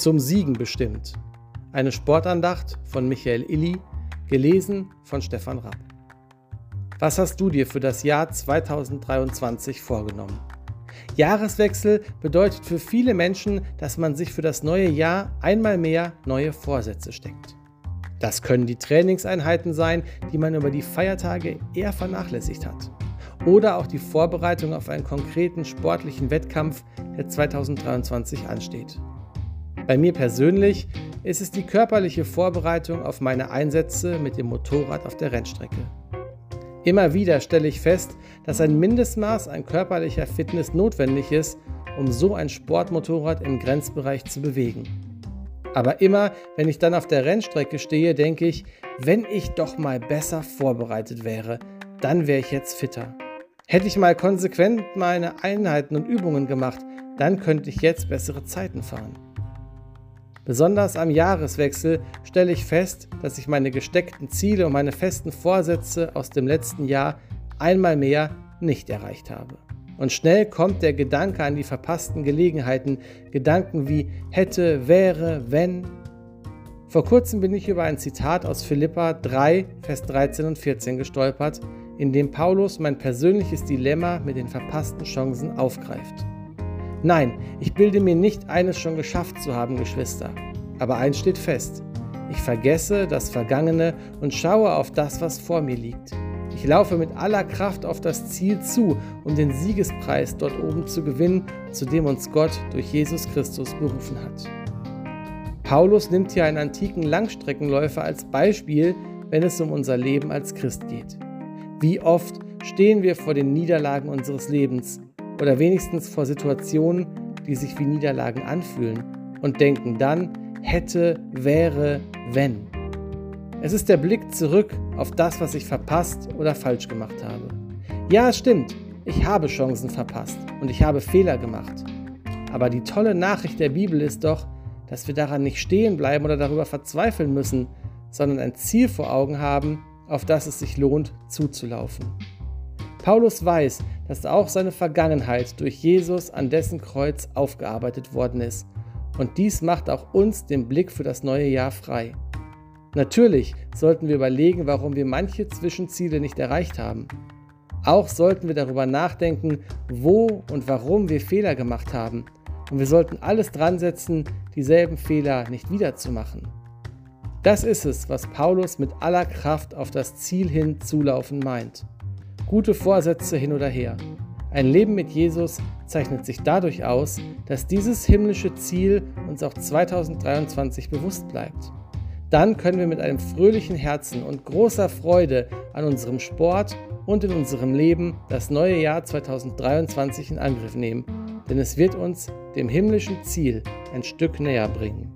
Zum Siegen bestimmt. Eine Sportandacht von Michael Illy, gelesen von Stefan Rapp. Was hast du dir für das Jahr 2023 vorgenommen? Jahreswechsel bedeutet für viele Menschen, dass man sich für das neue Jahr einmal mehr neue Vorsätze steckt. Das können die Trainingseinheiten sein, die man über die Feiertage eher vernachlässigt hat. Oder auch die Vorbereitung auf einen konkreten sportlichen Wettkampf, der 2023 ansteht. Bei mir persönlich ist es die körperliche Vorbereitung auf meine Einsätze mit dem Motorrad auf der Rennstrecke. Immer wieder stelle ich fest, dass ein Mindestmaß an körperlicher Fitness notwendig ist, um so ein Sportmotorrad im Grenzbereich zu bewegen. Aber immer, wenn ich dann auf der Rennstrecke stehe, denke ich, wenn ich doch mal besser vorbereitet wäre, dann wäre ich jetzt fitter. Hätte ich mal konsequent meine Einheiten und Übungen gemacht, dann könnte ich jetzt bessere Zeiten fahren. Besonders am Jahreswechsel stelle ich fest, dass ich meine gesteckten Ziele und meine festen Vorsätze aus dem letzten Jahr einmal mehr nicht erreicht habe. Und schnell kommt der Gedanke an die verpassten Gelegenheiten, Gedanken wie hätte, wäre, wenn. Vor kurzem bin ich über ein Zitat aus Philippa 3, Vers 13 und 14 gestolpert, in dem Paulus mein persönliches Dilemma mit den verpassten Chancen aufgreift. Nein, ich bilde mir nicht eines schon geschafft zu haben, Geschwister. Aber eins steht fest. Ich vergesse das Vergangene und schaue auf das, was vor mir liegt. Ich laufe mit aller Kraft auf das Ziel zu, um den Siegespreis dort oben zu gewinnen, zu dem uns Gott durch Jesus Christus berufen hat. Paulus nimmt hier einen antiken Langstreckenläufer als Beispiel, wenn es um unser Leben als Christ geht. Wie oft stehen wir vor den Niederlagen unseres Lebens oder wenigstens vor Situationen, die sich wie Niederlagen anfühlen und denken dann, hätte, wäre, wenn. Es ist der Blick zurück auf das, was ich verpasst oder falsch gemacht habe. Ja, es stimmt, ich habe Chancen verpasst und ich habe Fehler gemacht. Aber die tolle Nachricht der Bibel ist doch, dass wir daran nicht stehen bleiben oder darüber verzweifeln müssen, sondern ein Ziel vor Augen haben, auf das es sich lohnt, zuzulaufen. Paulus weiß, dass auch seine Vergangenheit durch Jesus an dessen Kreuz aufgearbeitet worden ist. Und dies macht auch uns den Blick für das neue Jahr frei. Natürlich sollten wir überlegen, warum wir manche Zwischenziele nicht erreicht haben. Auch sollten wir darüber nachdenken, wo und warum wir Fehler gemacht haben. Und wir sollten alles dran setzen, dieselben Fehler nicht wiederzumachen. Das ist es, was Paulus mit aller Kraft auf das Ziel hin zulaufen meint. Gute Vorsätze hin oder her. Ein Leben mit Jesus zeichnet sich dadurch aus, dass dieses himmlische Ziel uns auch 2023 bewusst bleibt. Dann können wir mit einem fröhlichen Herzen und großer Freude an unserem Sport und in unserem Leben das neue Jahr 2023 in Angriff nehmen, denn es wird uns dem himmlischen Ziel ein Stück näher bringen.